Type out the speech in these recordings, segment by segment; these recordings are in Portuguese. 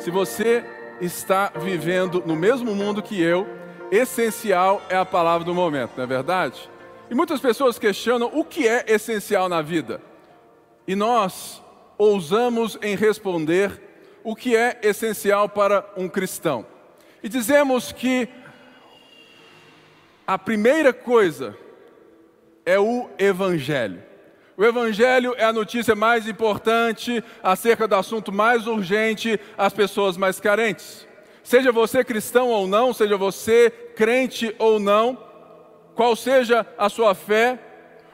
Se você está vivendo no mesmo mundo que eu, essencial é a palavra do momento, não é verdade? E muitas pessoas questionam o que é essencial na vida. E nós ousamos em responder o que é essencial para um cristão. E dizemos que a primeira coisa é o Evangelho. O Evangelho é a notícia mais importante acerca do assunto mais urgente às pessoas mais carentes. Seja você cristão ou não, seja você crente ou não, qual seja a sua fé,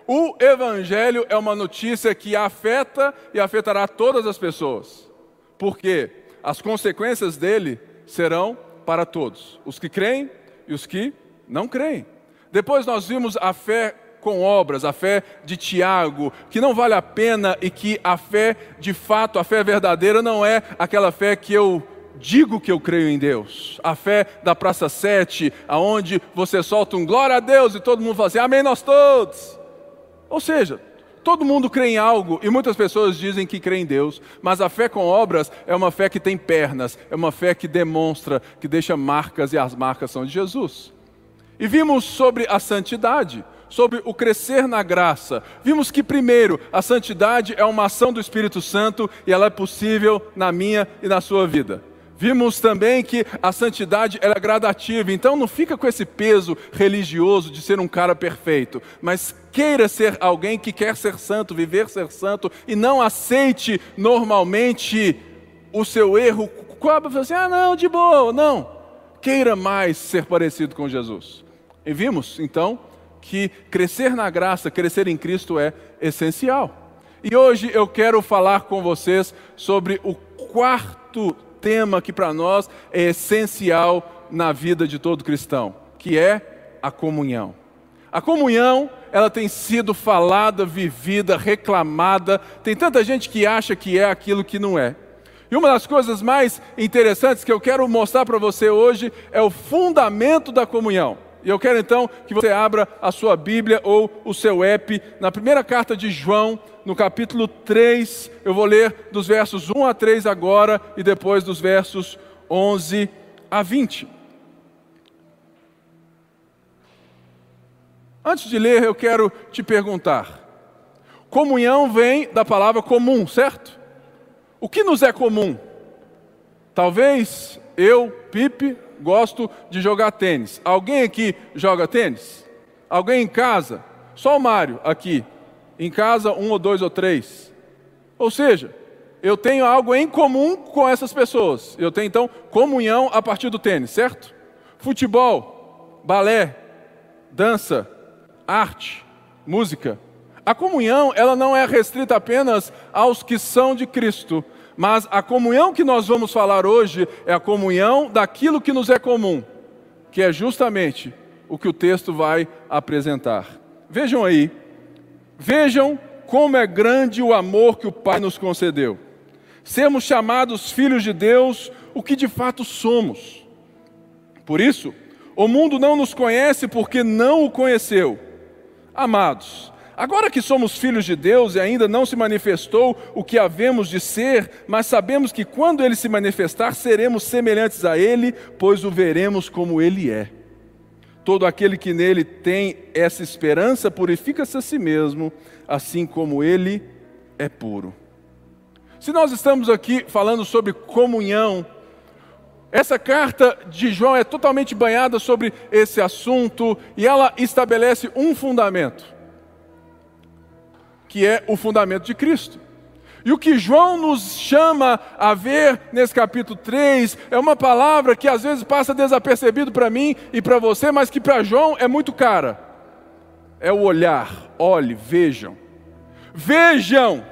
o Evangelho é uma notícia que afeta e afetará todas as pessoas, porque as consequências dele serão para todos, os que creem e os que não creem. Depois nós vimos a fé com obras, a fé de Tiago, que não vale a pena e que a fé de fato, a fé verdadeira, não é aquela fé que eu digo que eu creio em Deus. A fé da Praça 7, aonde você solta um glória a Deus e todo mundo fala assim, amém nós todos. Ou seja, todo mundo crê em algo e muitas pessoas dizem que crê em Deus, mas a fé com obras é uma fé que tem pernas, é uma fé que demonstra, que deixa marcas e as marcas são de Jesus. E vimos sobre a santidade, sobre o crescer na graça. Vimos que, primeiro, a santidade é uma ação do Espírito Santo e ela é possível na minha e na sua vida. Vimos também que a santidade é gradativa, então não fica com esse peso religioso de ser um cara perfeito, mas queira ser alguém que quer ser santo, viver ser santo e não aceite normalmente o seu erro. Quando assim, ah, não, de boa, não. Queira mais ser parecido com Jesus. E vimos, então, que crescer na graça, crescer em Cristo é essencial. E hoje eu quero falar com vocês sobre o quarto tema que para nós é essencial na vida de todo cristão, que é a comunhão. A comunhão, ela tem sido falada, vivida, reclamada. Tem tanta gente que acha que é aquilo que não é. E uma das coisas mais interessantes que eu quero mostrar para você hoje é o fundamento da comunhão. E eu quero então que você abra a sua Bíblia ou o seu app na primeira carta de João, no capítulo 3. Eu vou ler dos versos 1 a 3 agora e depois dos versos 11 a 20. Antes de ler, eu quero te perguntar: comunhão vem da palavra comum, certo? O que nos é comum? Talvez eu, Pipe, gosto de jogar tênis. Alguém aqui joga tênis? Alguém em casa? Só o Mário aqui. Em casa, um ou dois ou três. Ou seja, eu tenho algo em comum com essas pessoas. Eu tenho então comunhão a partir do tênis, certo? Futebol, balé, dança, arte, música. A comunhão, ela não é restrita apenas aos que são de Cristo, mas a comunhão que nós vamos falar hoje é a comunhão daquilo que nos é comum, que é justamente o que o texto vai apresentar. Vejam aí, vejam como é grande o amor que o Pai nos concedeu. Sermos chamados filhos de Deus, o que de fato somos. Por isso, o mundo não nos conhece porque não o conheceu. Amados, Agora que somos filhos de Deus e ainda não se manifestou o que havemos de ser, mas sabemos que quando ele se manifestar, seremos semelhantes a ele, pois o veremos como ele é. Todo aquele que nele tem essa esperança purifica-se a si mesmo, assim como ele é puro. Se nós estamos aqui falando sobre comunhão, essa carta de João é totalmente banhada sobre esse assunto e ela estabelece um fundamento que é o fundamento de Cristo. E o que João nos chama a ver nesse capítulo 3 é uma palavra que às vezes passa desapercebido para mim e para você, mas que para João é muito cara. É o olhar. Olhe, vejam. Vejam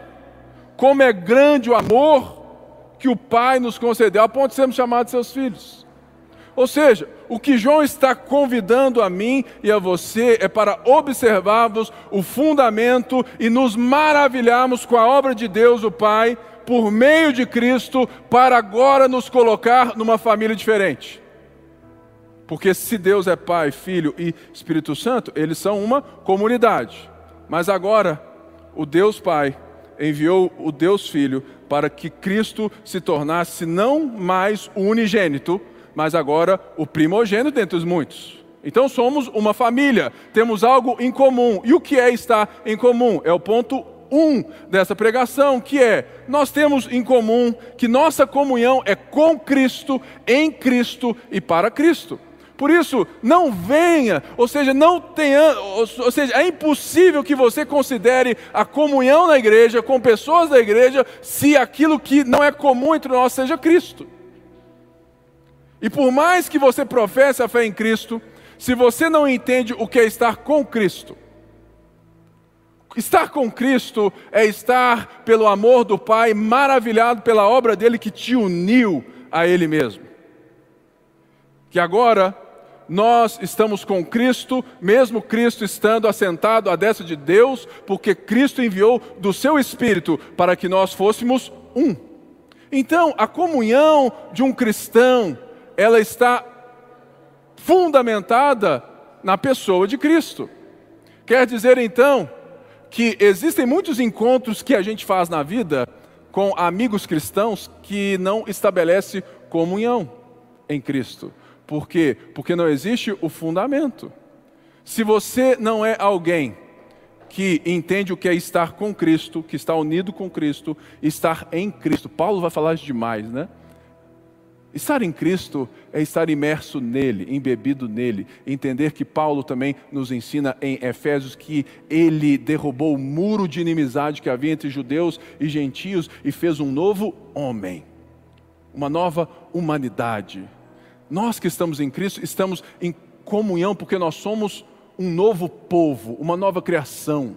como é grande o amor que o Pai nos concedeu, a ponto de sermos chamados seus filhos. Ou seja, o que João está convidando a mim e a você é para observarmos o fundamento e nos maravilharmos com a obra de Deus, o Pai, por meio de Cristo, para agora nos colocar numa família diferente. Porque se Deus é Pai, Filho e Espírito Santo, eles são uma comunidade. Mas agora, o Deus Pai enviou o Deus Filho para que Cristo se tornasse não mais unigênito, mas agora o primogênito dentre os muitos. Então somos uma família, temos algo em comum. E o que é estar em comum? É o ponto um dessa pregação, que é: nós temos em comum que nossa comunhão é com Cristo, em Cristo e para Cristo. Por isso, não venha, ou seja, não tenha, ou seja, é impossível que você considere a comunhão na igreja com pessoas da igreja se aquilo que não é comum entre nós seja Cristo. E por mais que você professe a fé em Cristo, se você não entende o que é estar com Cristo, estar com Cristo é estar pelo amor do Pai, maravilhado pela obra dele que te uniu a Ele mesmo. Que agora nós estamos com Cristo, mesmo Cristo estando assentado à destra de Deus, porque Cristo enviou do seu Espírito para que nós fôssemos um. Então, a comunhão de um cristão, ela está fundamentada na pessoa de Cristo. Quer dizer então que existem muitos encontros que a gente faz na vida com amigos cristãos que não estabelece comunhão em Cristo. Por quê? Porque não existe o fundamento. Se você não é alguém que entende o que é estar com Cristo, que está unido com Cristo, estar em Cristo. Paulo vai falar demais, né? Estar em Cristo é estar imerso nele, embebido nele. Entender que Paulo também nos ensina em Efésios que ele derrubou o muro de inimizade que havia entre judeus e gentios e fez um novo homem, uma nova humanidade. Nós que estamos em Cristo estamos em comunhão porque nós somos um novo povo, uma nova criação.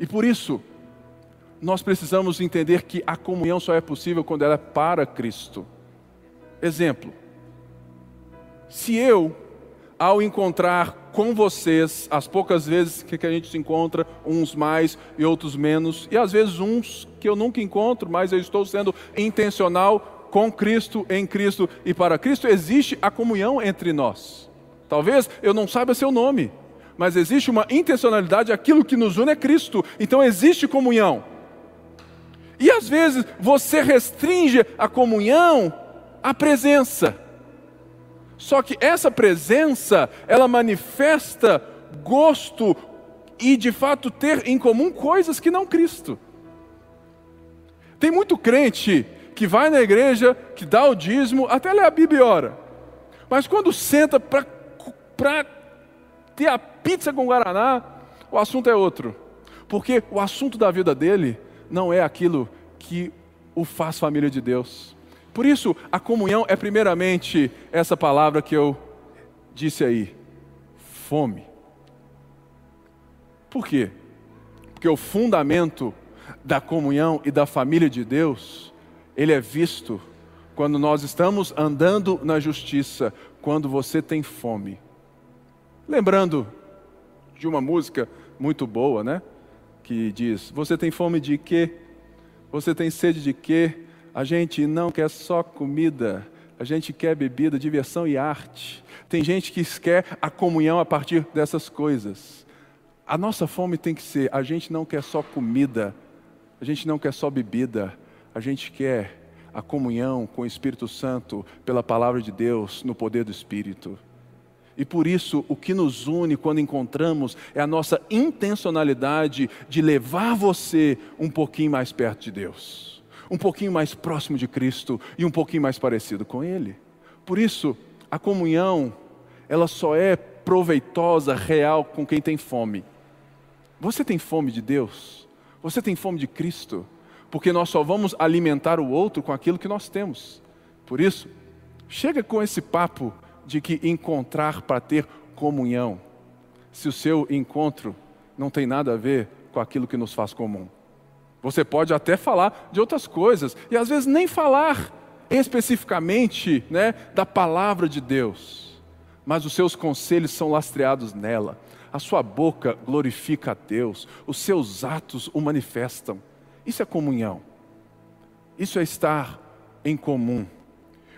E por isso, nós precisamos entender que a comunhão só é possível quando ela é para Cristo. Exemplo: se eu, ao encontrar com vocês, as poucas vezes que a gente se encontra, uns mais e outros menos, e às vezes uns que eu nunca encontro, mas eu estou sendo intencional com Cristo, em Cristo e para Cristo, existe a comunhão entre nós. Talvez eu não saiba seu nome, mas existe uma intencionalidade, aquilo que nos une é Cristo, então existe comunhão. E às vezes você restringe a comunhão à presença. Só que essa presença, ela manifesta gosto e de fato ter em comum coisas que não Cristo. Tem muito crente que vai na igreja, que dá o dízimo, até lê a Bíblia e ora. Mas quando senta para ter a pizza com Guaraná, o assunto é outro. Porque o assunto da vida dele não é aquilo que o faz família de Deus. Por isso, a comunhão é primeiramente essa palavra que eu disse aí: fome. Por quê? Porque o fundamento da comunhão e da família de Deus, ele é visto quando nós estamos andando na justiça, quando você tem fome. Lembrando de uma música muito boa, né? Que diz: Você tem fome de quê? Você tem sede de quê? A gente não quer só comida, a gente quer bebida, diversão e arte. Tem gente que quer a comunhão a partir dessas coisas. A nossa fome tem que ser: a gente não quer só comida, a gente não quer só bebida, a gente quer a comunhão com o Espírito Santo pela palavra de Deus, no poder do Espírito. E por isso, o que nos une quando encontramos é a nossa intencionalidade de levar você um pouquinho mais perto de Deus, um pouquinho mais próximo de Cristo e um pouquinho mais parecido com Ele. Por isso, a comunhão, ela só é proveitosa, real com quem tem fome. Você tem fome de Deus? Você tem fome de Cristo? Porque nós só vamos alimentar o outro com aquilo que nós temos. Por isso, chega com esse papo de que encontrar para ter comunhão, se o seu encontro não tem nada a ver com aquilo que nos faz comum. Você pode até falar de outras coisas, e às vezes nem falar especificamente né, da palavra de Deus, mas os seus conselhos são lastreados nela, a sua boca glorifica a Deus, os seus atos o manifestam. Isso é comunhão, isso é estar em comum.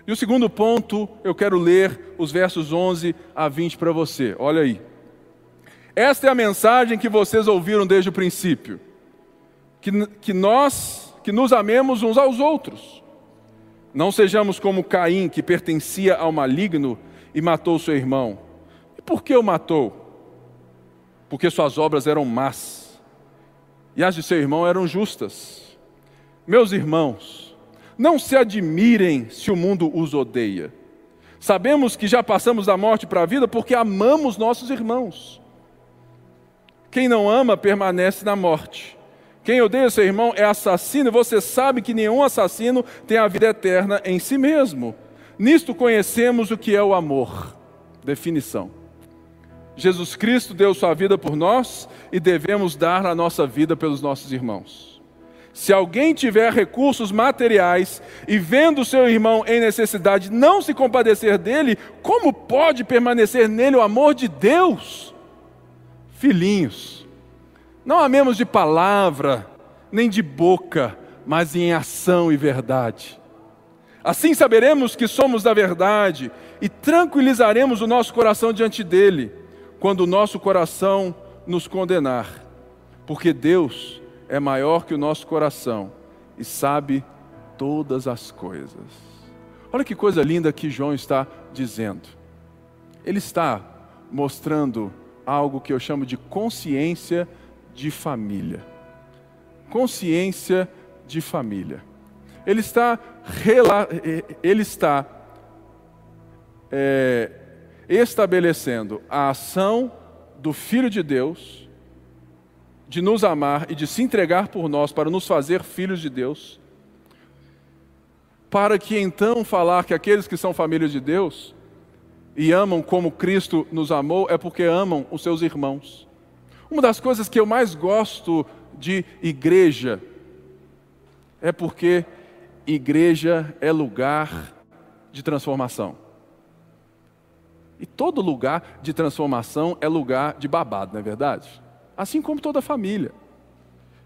E o segundo ponto, eu quero ler os versos 11 a 20 para você. Olha aí. Esta é a mensagem que vocês ouviram desde o princípio. que, que nós, que nos amemos uns aos outros. Não sejamos como Caim, que pertencia ao maligno e matou seu irmão. E por que o matou? Porque suas obras eram más e as de seu irmão eram justas. Meus irmãos, não se admirem se o mundo os odeia. Sabemos que já passamos da morte para a vida porque amamos nossos irmãos. Quem não ama permanece na morte. Quem odeia seu irmão é assassino, você sabe que nenhum assassino tem a vida eterna em si mesmo. Nisto conhecemos o que é o amor. Definição. Jesus Cristo deu sua vida por nós e devemos dar a nossa vida pelos nossos irmãos. Se alguém tiver recursos materiais e vendo seu irmão em necessidade não se compadecer dele, como pode permanecer nele o amor de Deus? Filhinhos, não amemos de palavra, nem de boca, mas em ação e verdade. Assim saberemos que somos da verdade e tranquilizaremos o nosso coração diante dele, quando o nosso coração nos condenar, porque Deus é maior que o nosso coração e sabe todas as coisas. Olha que coisa linda que João está dizendo. Ele está mostrando algo que eu chamo de consciência de família. Consciência de família. Ele está, ele está é, estabelecendo a ação do Filho de Deus de nos amar e de se entregar por nós para nos fazer filhos de Deus, para que então falar que aqueles que são famílias de Deus e amam como Cristo nos amou é porque amam os seus irmãos. Uma das coisas que eu mais gosto de igreja é porque igreja é lugar de transformação. E todo lugar de transformação é lugar de babado, não é verdade? Assim como toda família.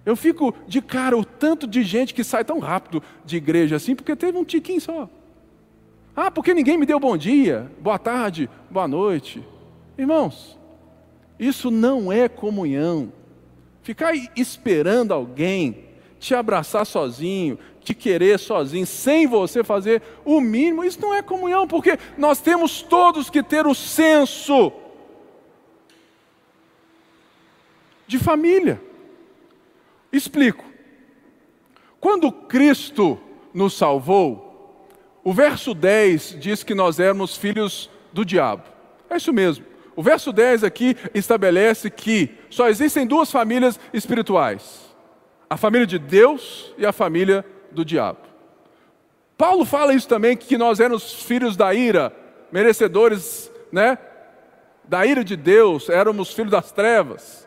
Eu fico de cara o tanto de gente que sai tão rápido de igreja assim, porque teve um tiquinho só. Ah, porque ninguém me deu bom dia, boa tarde, boa noite. Irmãos, isso não é comunhão. Ficar esperando alguém te abraçar sozinho, te querer sozinho, sem você fazer o mínimo, isso não é comunhão, porque nós temos todos que ter o senso de família. Explico. Quando Cristo nos salvou, o verso 10 diz que nós éramos filhos do diabo. É isso mesmo. O verso 10 aqui estabelece que só existem duas famílias espirituais: a família de Deus e a família do diabo. Paulo fala isso também, que nós éramos filhos da ira, merecedores, né? Da ira de Deus, éramos filhos das trevas.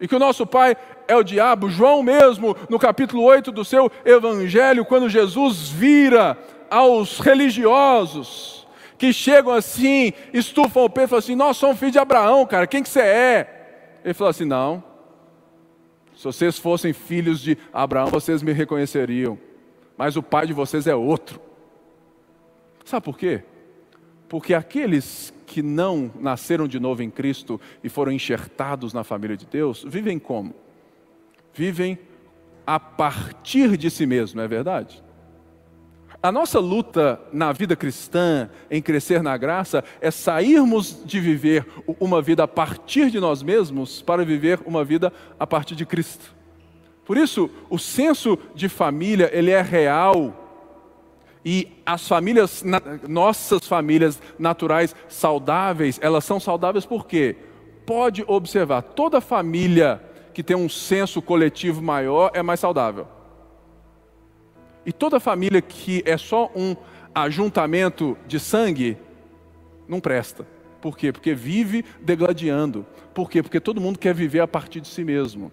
E que o nosso pai é o diabo. João mesmo, no capítulo 8 do seu evangelho, quando Jesus vira aos religiosos, que chegam assim, estufam o peito e falam assim: Nós somos filhos de Abraão, cara, quem que você é? Ele falou assim: Não, se vocês fossem filhos de Abraão, vocês me reconheceriam, mas o pai de vocês é outro. Sabe por quê? Porque aqueles que não nasceram de novo em Cristo e foram enxertados na família de Deus, vivem como? Vivem a partir de si mesmo, é verdade? A nossa luta na vida cristã, em crescer na graça, é sairmos de viver uma vida a partir de nós mesmos para viver uma vida a partir de Cristo. Por isso, o senso de família, ele é real. E as famílias, nossas famílias naturais saudáveis, elas são saudáveis por quê? Pode observar, toda família que tem um senso coletivo maior é mais saudável. E toda família que é só um ajuntamento de sangue, não presta. Por quê? Porque vive degladiando. Por quê? Porque todo mundo quer viver a partir de si mesmo.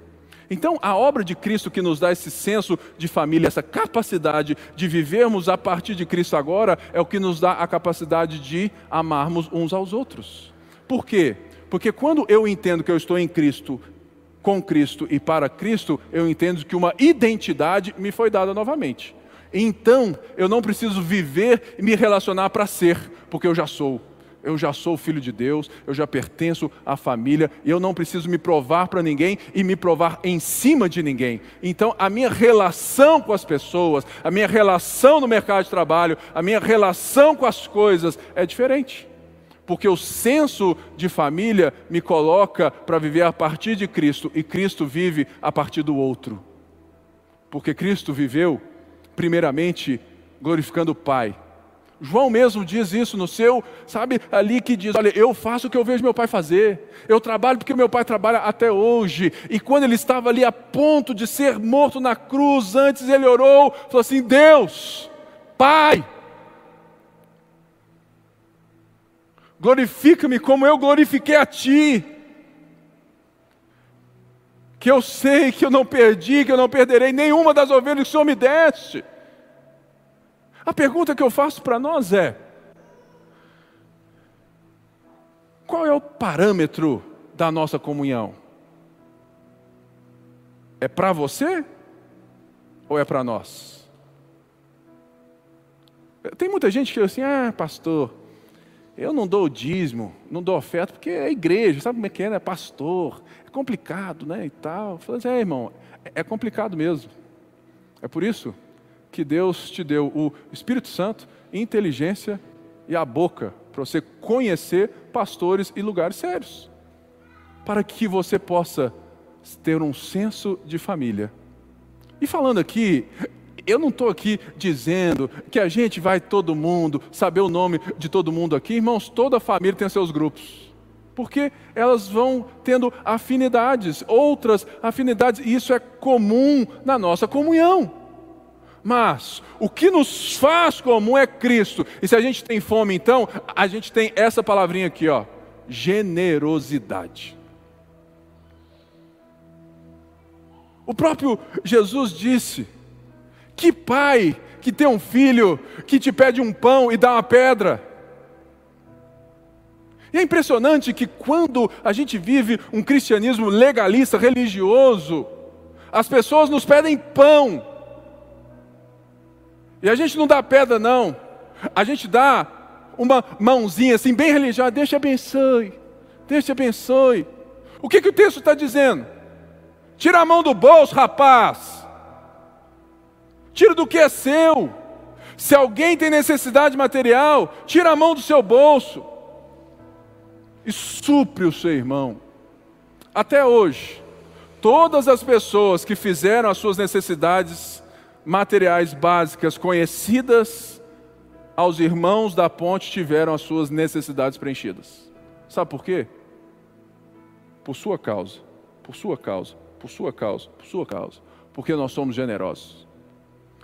Então, a obra de Cristo que nos dá esse senso de família, essa capacidade de vivermos a partir de Cristo agora, é o que nos dá a capacidade de amarmos uns aos outros. Por quê? Porque quando eu entendo que eu estou em Cristo, com Cristo e para Cristo, eu entendo que uma identidade me foi dada novamente. Então, eu não preciso viver e me relacionar para ser, porque eu já sou. Eu já sou filho de Deus, eu já pertenço à família, e eu não preciso me provar para ninguém e me provar em cima de ninguém. Então, a minha relação com as pessoas, a minha relação no mercado de trabalho, a minha relação com as coisas é diferente. Porque o senso de família me coloca para viver a partir de Cristo e Cristo vive a partir do outro. Porque Cristo viveu, primeiramente, glorificando o Pai João mesmo diz isso no seu, sabe, ali que diz: Olha, eu faço o que eu vejo meu pai fazer, eu trabalho porque meu pai trabalha até hoje. E quando ele estava ali a ponto de ser morto na cruz, antes ele orou, falou assim: Deus, Pai, glorifica-me como eu glorifiquei a Ti. Que eu sei que eu não perdi, que eu não perderei nenhuma das ovelhas que o Senhor me deste. A pergunta que eu faço para nós é: qual é o parâmetro da nossa comunhão? É para você ou é para nós? Tem muita gente que diz assim: ah, pastor, eu não dou dízimo, não dou oferta, porque é igreja, sabe como é que é, né? Pastor, é complicado, né? E tal. Falo assim, é, irmão, é complicado mesmo. É por isso que Deus te deu o Espírito Santo, inteligência e a boca para você conhecer pastores e lugares sérios, para que você possa ter um senso de família. E falando aqui, eu não estou aqui dizendo que a gente vai todo mundo saber o nome de todo mundo aqui, irmãos. Toda família tem seus grupos, porque elas vão tendo afinidades, outras afinidades, e isso é comum na nossa comunhão. Mas o que nos faz comum é Cristo. E se a gente tem fome, então, a gente tem essa palavrinha aqui, ó, generosidade. O próprio Jesus disse: Que pai que tem um filho que te pede um pão e dá uma pedra? E é impressionante que quando a gente vive um cristianismo legalista, religioso, as pessoas nos pedem pão e a gente não dá pedra, não. A gente dá uma mãozinha assim, bem religiosa. Deus te abençoe. Deus te abençoe. O que, que o texto está dizendo? Tira a mão do bolso, rapaz. Tira do que é seu. Se alguém tem necessidade material, tira a mão do seu bolso e supre o seu irmão. Até hoje, todas as pessoas que fizeram as suas necessidades materiais básicas conhecidas aos irmãos da ponte tiveram as suas necessidades preenchidas. Sabe por quê? Por sua causa, por sua causa, por sua causa, por sua causa, porque nós somos generosos.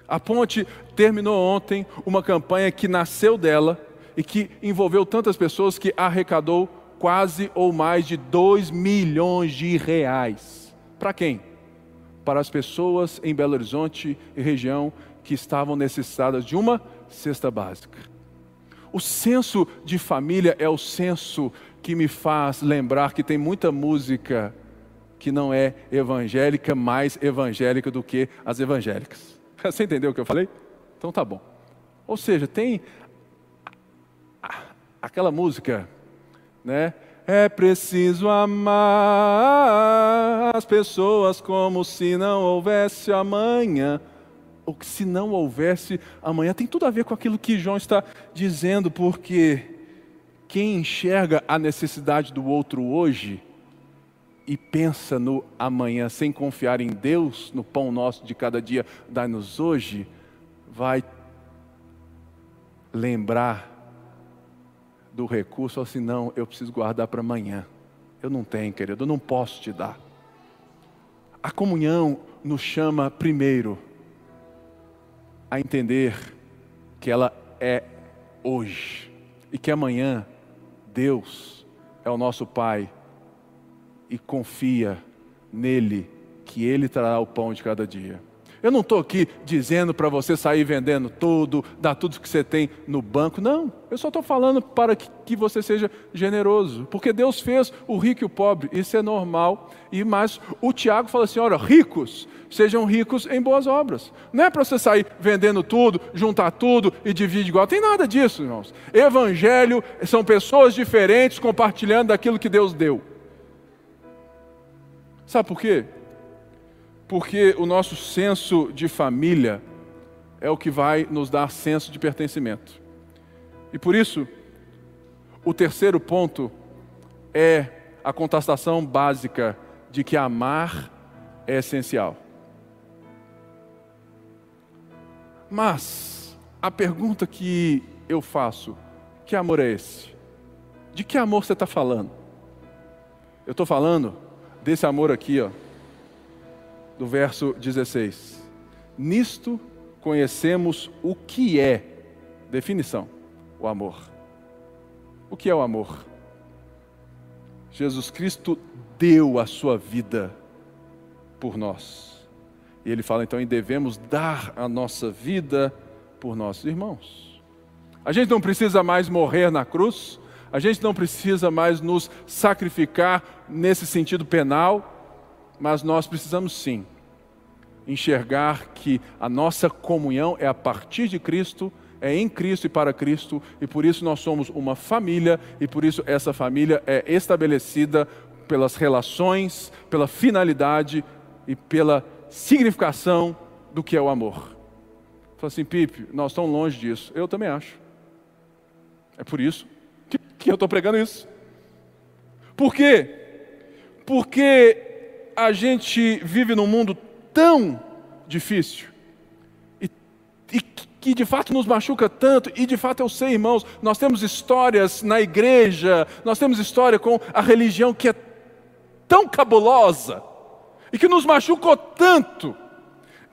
A ponte terminou ontem uma campanha que nasceu dela e que envolveu tantas pessoas que arrecadou quase ou mais de 2 milhões de reais. Para quem? Para as pessoas em Belo Horizonte e região que estavam necessitadas de uma cesta básica. O senso de família é o senso que me faz lembrar que tem muita música que não é evangélica, mais evangélica do que as evangélicas. Você entendeu o que eu falei? Então tá bom. Ou seja, tem aquela música, né? É preciso amar as pessoas como se não houvesse amanhã. Ou que se não houvesse amanhã. Tem tudo a ver com aquilo que João está dizendo, porque quem enxerga a necessidade do outro hoje e pensa no amanhã sem confiar em Deus, no pão nosso de cada dia, dá-nos hoje, vai lembrar do recurso, assim, não, eu preciso guardar para amanhã. Eu não tenho, querido, eu não posso te dar. A comunhão nos chama primeiro a entender que ela é hoje e que amanhã Deus é o nosso Pai e confia nele que ele trará o pão de cada dia. Eu não estou aqui dizendo para você sair vendendo tudo, dar tudo que você tem no banco. Não, eu só estou falando para que, que, você seja generoso. Porque Deus fez o rico e o pobre, isso é normal. E mais, o Tiago fala assim: olha, ricos, sejam ricos em boas obras. Não é para você sair vendendo tudo, juntar tudo e dividir igual. Tem nada disso, irmãos. Evangelho são pessoas diferentes compartilhando daquilo que Deus deu. Sabe por quê? Porque o nosso senso de família é o que vai nos dar senso de pertencimento. E por isso, o terceiro ponto é a contestação básica de que amar é essencial. Mas a pergunta que eu faço: que amor é esse? De que amor você está falando? Eu estou falando desse amor aqui, ó do verso 16. Nisto conhecemos o que é, definição, o amor. O que é o amor? Jesus Cristo deu a sua vida por nós. E ele fala então, e devemos dar a nossa vida por nossos irmãos. A gente não precisa mais morrer na cruz, a gente não precisa mais nos sacrificar nesse sentido penal, mas nós precisamos sim enxergar que a nossa comunhão é a partir de Cristo, é em Cristo e para Cristo, e por isso nós somos uma família, e por isso essa família é estabelecida pelas relações, pela finalidade e pela significação do que é o amor. Fala assim, Pipe, nós estamos longe disso. Eu também acho. É por isso que, que eu estou pregando isso. Por quê? Porque a gente vive num mundo tão difícil e, e que de fato nos machuca tanto, e de fato eu sei, irmãos, nós temos histórias na igreja, nós temos história com a religião que é tão cabulosa e que nos machucou tanto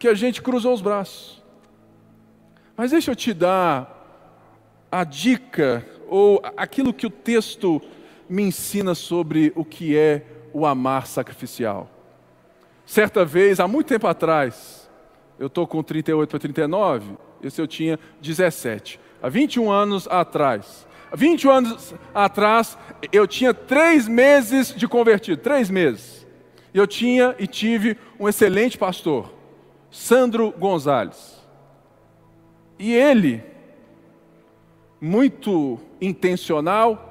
que a gente cruzou os braços. Mas deixa eu te dar a dica ou aquilo que o texto me ensina sobre o que é o amar sacrificial. Certa vez, há muito tempo atrás, eu estou com 38 para 39, esse eu tinha 17. Há 21 anos atrás. Há 21 anos atrás, eu tinha três meses de convertido, três meses. Eu tinha e tive um excelente pastor, Sandro Gonzalez. E ele, muito intencional,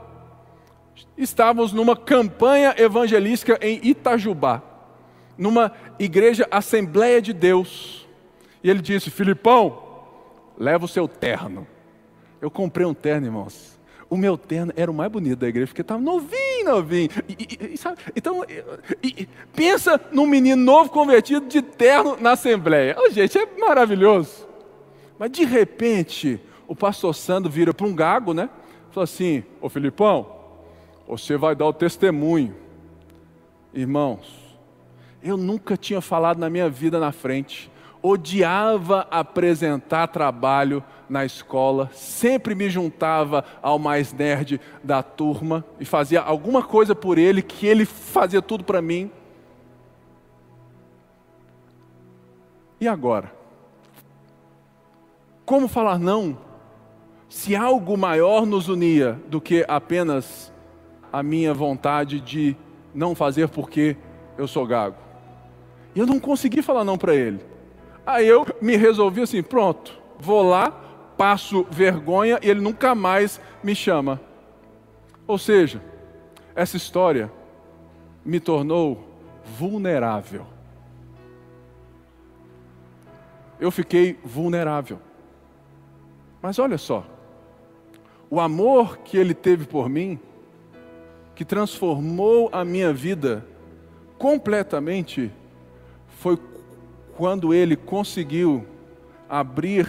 estávamos numa campanha evangelística em Itajubá numa igreja Assembleia de Deus. E ele disse: Filipão, leva o seu terno. Eu comprei um terno, irmãos. O meu terno era o mais bonito da igreja, porque estava novinho, novinho. E, e, e, sabe? Então, pensa num menino novo convertido de terno na Assembleia. Oh, gente, é maravilhoso. Mas de repente, o pastor Sandro vira para um gago, né? Falou assim: Ô Filipão, você vai dar o testemunho. Irmãos, eu nunca tinha falado na minha vida na frente. Odiava apresentar trabalho na escola, sempre me juntava ao mais nerd da turma e fazia alguma coisa por ele, que ele fazia tudo para mim. E agora? Como falar não se algo maior nos unia do que apenas a minha vontade de não fazer porque eu sou gago? E eu não consegui falar não para ele. Aí eu me resolvi assim: pronto, vou lá, passo vergonha e ele nunca mais me chama. Ou seja, essa história me tornou vulnerável. Eu fiquei vulnerável. Mas olha só, o amor que ele teve por mim, que transformou a minha vida completamente, foi quando ele conseguiu abrir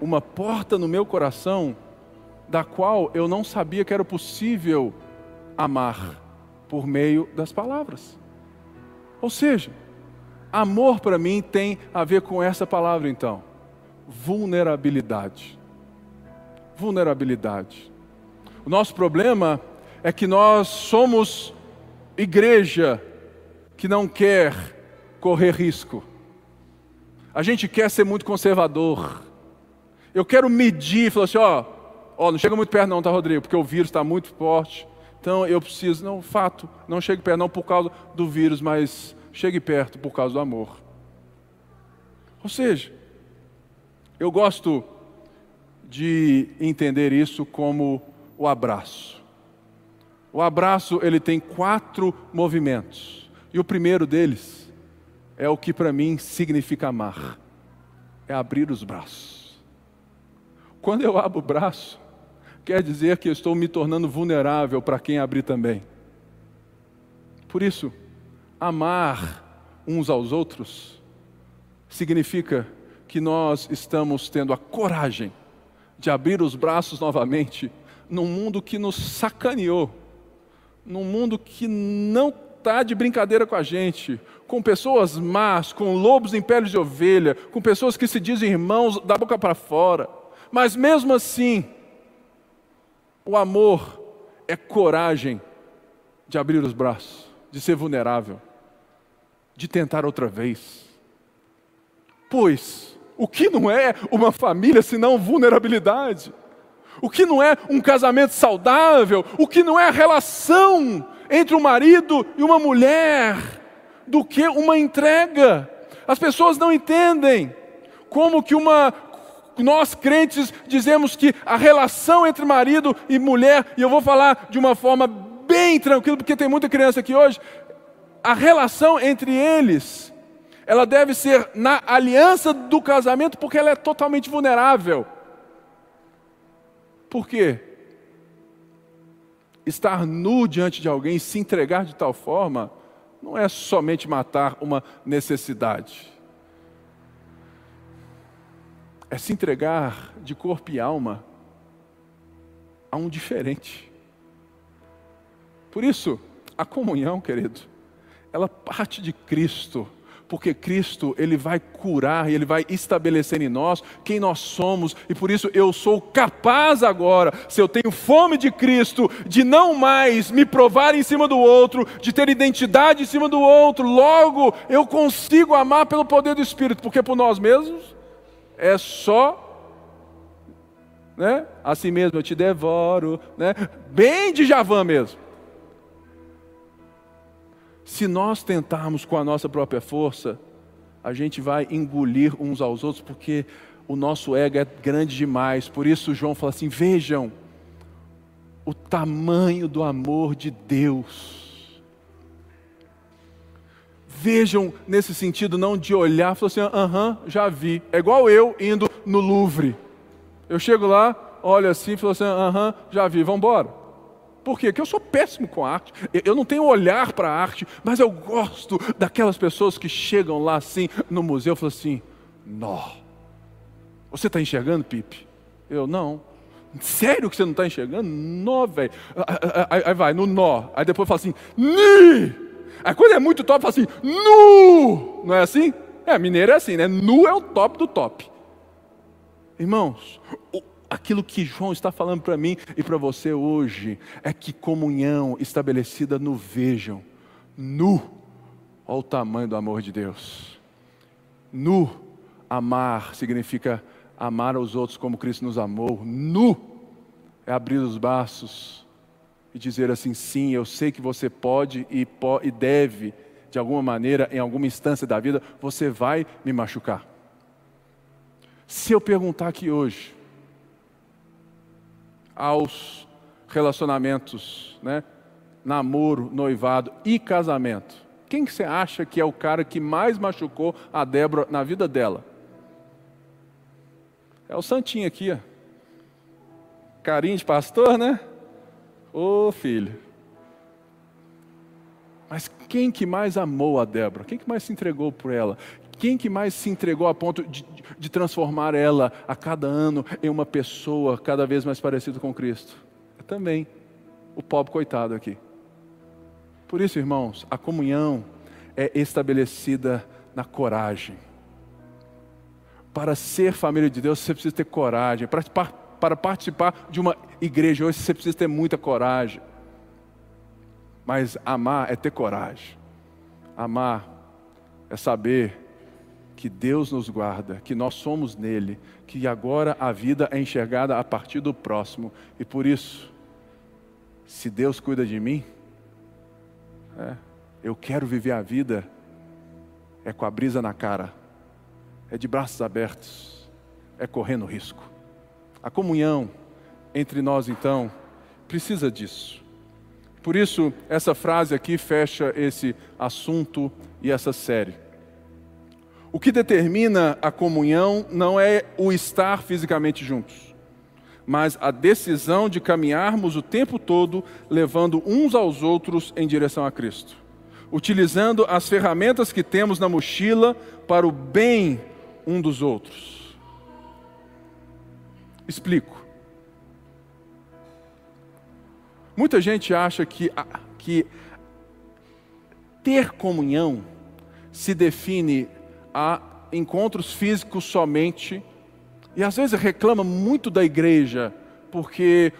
uma porta no meu coração, da qual eu não sabia que era possível amar por meio das palavras. Ou seja, amor para mim tem a ver com essa palavra então: vulnerabilidade. Vulnerabilidade. O nosso problema é que nós somos igreja que não quer correr risco. A gente quer ser muito conservador. Eu quero medir, falar assim, ó, ó, não chega muito perto não, tá, Rodrigo? Porque o vírus está muito forte. Então eu preciso, não, fato, não chegue perto não por causa do vírus, mas chegue perto por causa do amor. Ou seja, eu gosto de entender isso como o abraço. O abraço ele tem quatro movimentos. E o primeiro deles é o que para mim significa amar. É abrir os braços. Quando eu abro o braço, quer dizer que eu estou me tornando vulnerável para quem abrir também. Por isso, amar uns aos outros significa que nós estamos tendo a coragem de abrir os braços novamente num mundo que nos sacaneou, num mundo que não está de brincadeira com a gente, com pessoas más, com lobos em pele de ovelha, com pessoas que se dizem irmãos da boca para fora. Mas mesmo assim, o amor é coragem de abrir os braços, de ser vulnerável, de tentar outra vez. Pois, o que não é uma família senão vulnerabilidade? O que não é um casamento saudável? O que não é a relação entre um marido e uma mulher? Do que uma entrega? As pessoas não entendem como que uma nós crentes dizemos que a relação entre marido e mulher, e eu vou falar de uma forma bem tranquila, porque tem muita criança aqui hoje, a relação entre eles, ela deve ser na aliança do casamento, porque ela é totalmente vulnerável. Por quê? Estar nu diante de alguém, se entregar de tal forma, não é somente matar uma necessidade. É se entregar de corpo e alma a um diferente. Por isso, a comunhão, querido, ela parte de Cristo porque Cristo, ele vai curar e ele vai estabelecer em nós quem nós somos, e por isso eu sou capaz agora, se eu tenho fome de Cristo, de não mais me provar em cima do outro, de ter identidade em cima do outro, logo eu consigo amar pelo poder do Espírito, porque por nós mesmos é só né? Assim mesmo eu te devoro, né? Bem de Javã mesmo. Se nós tentarmos com a nossa própria força, a gente vai engolir uns aos outros, porque o nosso ego é grande demais. Por isso, João fala assim: vejam o tamanho do amor de Deus. Vejam nesse sentido, não de olhar, falar assim, aham, já vi. É igual eu indo no Louvre. Eu chego lá, olho assim, falo assim, aham, já vi, vamos embora. Por quê? Porque eu sou péssimo com arte, eu não tenho olhar para a arte, mas eu gosto daquelas pessoas que chegam lá assim no museu e falam assim: Nó, você está enxergando, Pipe? Eu não. Sério que você não está enxergando? Nó, velho. Aí, vai, no nó. Aí depois fala assim, ni. Aí quando é muito top, fala assim, nu. Não é assim? É, mineiro é assim, né? Nu é o top do top. Irmãos, aquilo que João está falando para mim e para você hoje é que comunhão estabelecida no vejam, nu, olha o tamanho do amor de Deus. Nu, amar significa amar aos outros como Cristo nos amou. Nu é abrir os braços e dizer assim: sim, eu sei que você pode e, e deve, de alguma maneira, em alguma instância da vida, você vai me machucar. Se eu perguntar aqui hoje, aos relacionamentos, né? namoro, noivado e casamento. Quem que você acha que é o cara que mais machucou a Débora na vida dela? É o Santinho aqui, ó. Carinho de pastor, né? Ô filho. Mas quem que mais amou a Débora? Quem que mais se entregou por ela? Quem que mais se entregou a ponto de, de transformar ela a cada ano em uma pessoa cada vez mais parecida com Cristo? Também o pobre coitado aqui. Por isso, irmãos, a comunhão é estabelecida na coragem. Para ser família de Deus, você precisa ter coragem. Para, para participar de uma igreja hoje, você precisa ter muita coragem. Mas amar é ter coragem. Amar é saber que Deus nos guarda, que nós somos nele, que agora a vida é enxergada a partir do próximo. E por isso, se Deus cuida de mim, é, eu quero viver a vida é com a brisa na cara, é de braços abertos, é correndo risco. A comunhão entre nós, então, precisa disso. Por isso, essa frase aqui fecha esse assunto e essa série. O que determina a comunhão não é o estar fisicamente juntos, mas a decisão de caminharmos o tempo todo levando uns aos outros em direção a Cristo, utilizando as ferramentas que temos na mochila para o bem um dos outros. Explico. Muita gente acha que, que ter comunhão se define a encontros físicos somente, e às vezes reclama muito da igreja, porque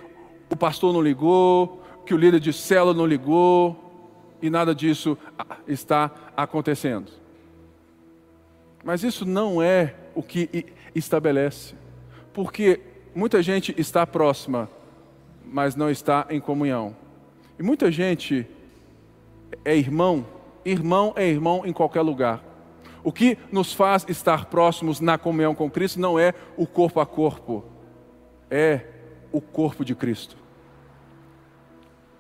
o pastor não ligou, que o líder de célula não ligou, e nada disso está acontecendo. Mas isso não é o que estabelece, porque muita gente está próxima, mas não está em comunhão. E muita gente é irmão, irmão é irmão em qualquer lugar. O que nos faz estar próximos na comunhão com Cristo não é o corpo a corpo, é o corpo de Cristo.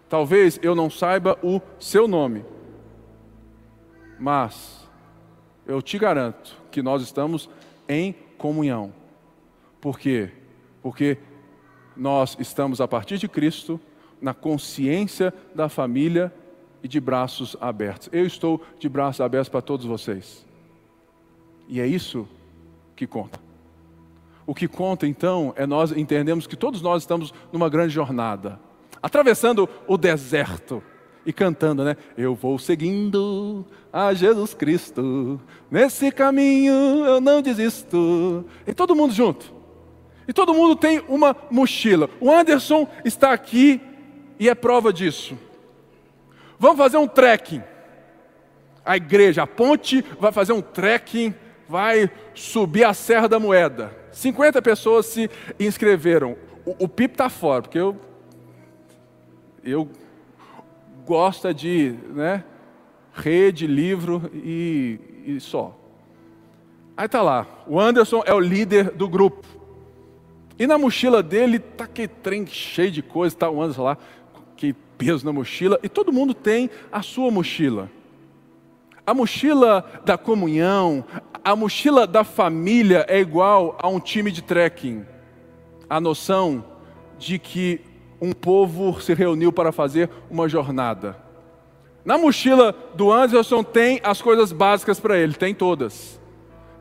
Talvez eu não saiba o seu nome, mas eu te garanto que nós estamos em comunhão. Por quê? Porque nós estamos, a partir de Cristo, na consciência da família e de braços abertos. Eu estou de braços abertos para todos vocês. E é isso que conta. O que conta então é nós entendemos que todos nós estamos numa grande jornada, atravessando o deserto e cantando, né? Eu vou seguindo a Jesus Cristo, nesse caminho eu não desisto. E todo mundo junto. E todo mundo tem uma mochila. O Anderson está aqui e é prova disso. Vamos fazer um trekking. A igreja, a ponte, vai fazer um trekking vai subir a Serra da Moeda. 50 pessoas se inscreveram. O, o PIP está fora, porque eu, eu gosto de né, rede, livro e, e só. Aí está lá, o Anderson é o líder do grupo. E na mochila dele tá que trem cheio de coisa, tá o Anderson lá, que peso na mochila, e todo mundo tem a sua mochila. A mochila da comunhão, a mochila da família é igual a um time de trekking. A noção de que um povo se reuniu para fazer uma jornada. Na mochila do Anderson tem as coisas básicas para ele, tem todas.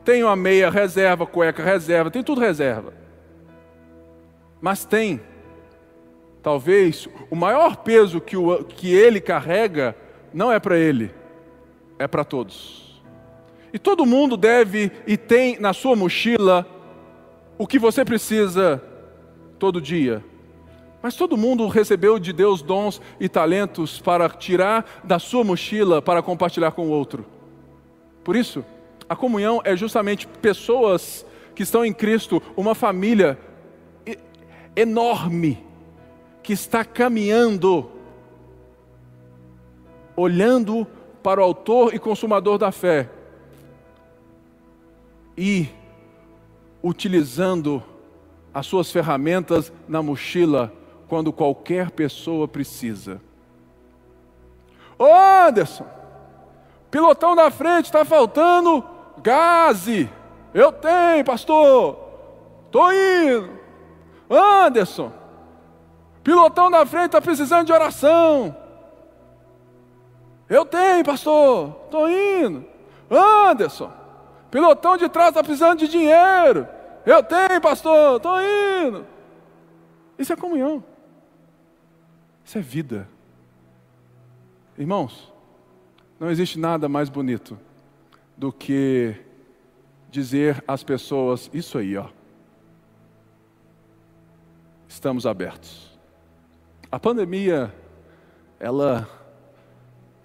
Tem uma meia reserva, cueca reserva, tem tudo reserva. Mas tem, talvez, o maior peso que, o, que ele carrega não é para ele, é para todos. E todo mundo deve e tem na sua mochila o que você precisa todo dia. Mas todo mundo recebeu de Deus dons e talentos para tirar da sua mochila para compartilhar com o outro. Por isso, a comunhão é justamente pessoas que estão em Cristo, uma família enorme que está caminhando, olhando para o Autor e Consumador da fé e utilizando as suas ferramentas na mochila quando qualquer pessoa precisa. Anderson, pilotão da frente, está faltando gaze. Eu tenho, pastor. Estou indo. Anderson, pilotão da frente está precisando de oração. Eu tenho, pastor, estou indo. Anderson, pilotão de trás está precisando de dinheiro. Eu tenho, pastor, estou indo. Isso é comunhão. Isso é vida. Irmãos, não existe nada mais bonito do que dizer às pessoas isso aí, ó. Estamos abertos. A pandemia, ela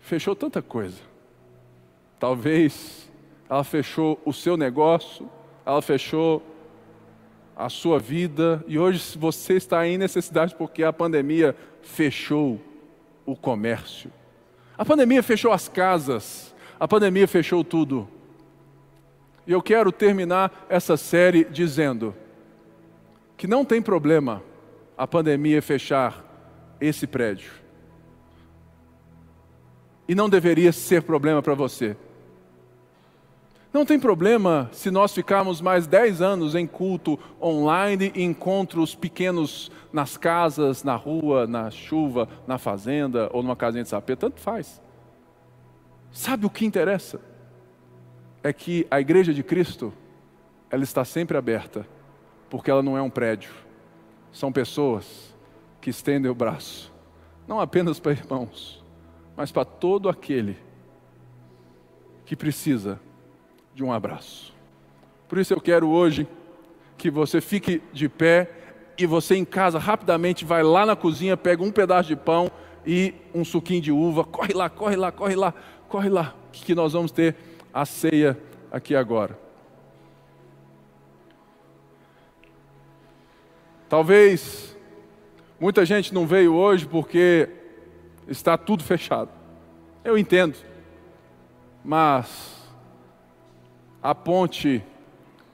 fechou tanta coisa. Talvez ela fechou o seu negócio, ela fechou a sua vida, e hoje você está em necessidade porque a pandemia fechou o comércio. A pandemia fechou as casas, a pandemia fechou tudo. E eu quero terminar essa série dizendo que não tem problema a pandemia fechar esse prédio. E não deveria ser problema para você. Não tem problema se nós ficarmos mais 10 anos em culto online encontros pequenos nas casas, na rua, na chuva, na fazenda ou numa casinha de sapê, tanto faz. Sabe o que interessa? É que a igreja de Cristo, ela está sempre aberta, porque ela não é um prédio. São pessoas que estendem o braço, não apenas para irmãos, mas para todo aquele que precisa de um abraço. Por isso eu quero hoje que você fique de pé e você em casa rapidamente vai lá na cozinha, pega um pedaço de pão e um suquinho de uva, corre lá, corre lá, corre lá, corre lá, que nós vamos ter a ceia aqui agora. Talvez muita gente não veio hoje porque está tudo fechado. Eu entendo. Mas a ponte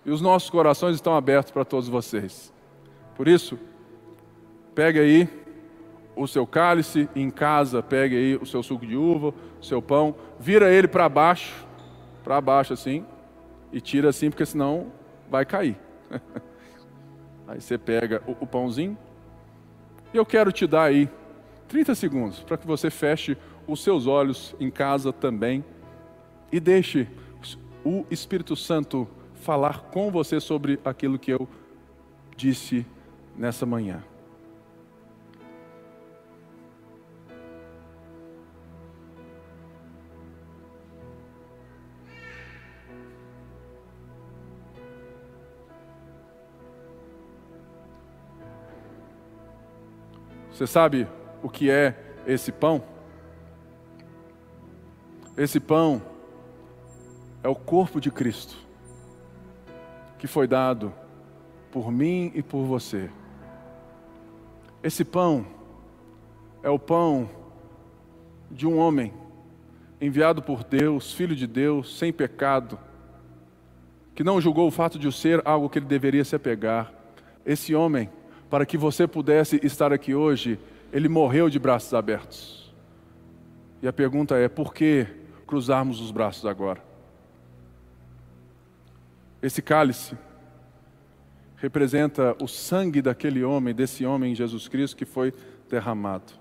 e os nossos corações estão abertos para todos vocês. Por isso, pegue aí o seu cálice em casa, pegue aí o seu suco de uva, o seu pão, vira ele para baixo, para baixo assim, e tira assim, porque senão vai cair. aí você pega o, o pãozinho, e eu quero te dar aí 30 segundos para que você feche os seus olhos em casa também e deixe o Espírito Santo falar com você sobre aquilo que eu disse nessa manhã. Você sabe o que é esse pão? Esse pão é o corpo de Cristo, que foi dado por mim e por você. Esse pão é o pão de um homem enviado por Deus, filho de Deus, sem pecado, que não julgou o fato de o ser algo que ele deveria se apegar. Esse homem, para que você pudesse estar aqui hoje, ele morreu de braços abertos. E a pergunta é: por que cruzarmos os braços agora? Esse cálice representa o sangue daquele homem, desse homem Jesus Cristo que foi derramado.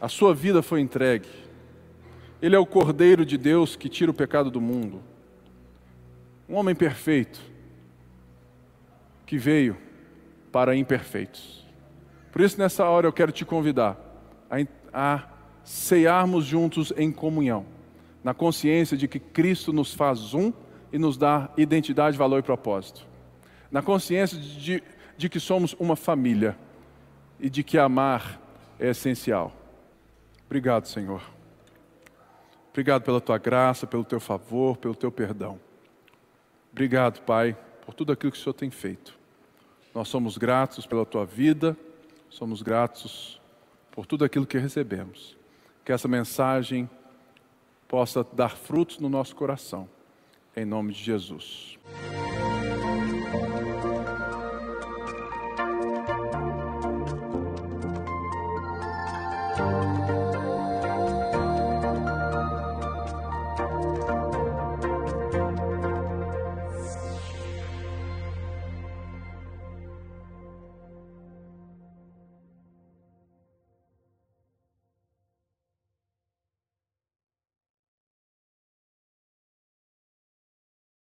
A sua vida foi entregue. Ele é o Cordeiro de Deus que tira o pecado do mundo. Um homem perfeito que veio para imperfeitos. Por isso, nessa hora, eu quero te convidar a, a juntos em comunhão, na consciência de que Cristo nos faz um e nos dá identidade, valor e propósito. Na consciência de, de que somos uma família e de que amar é essencial. Obrigado, Senhor. Obrigado pela tua graça, pelo teu favor, pelo teu perdão. Obrigado, Pai, por tudo aquilo que o Senhor tem feito. Nós somos gratos pela tua vida, somos gratos por tudo aquilo que recebemos. Que essa mensagem possa dar frutos no nosso coração em nome de Jesus.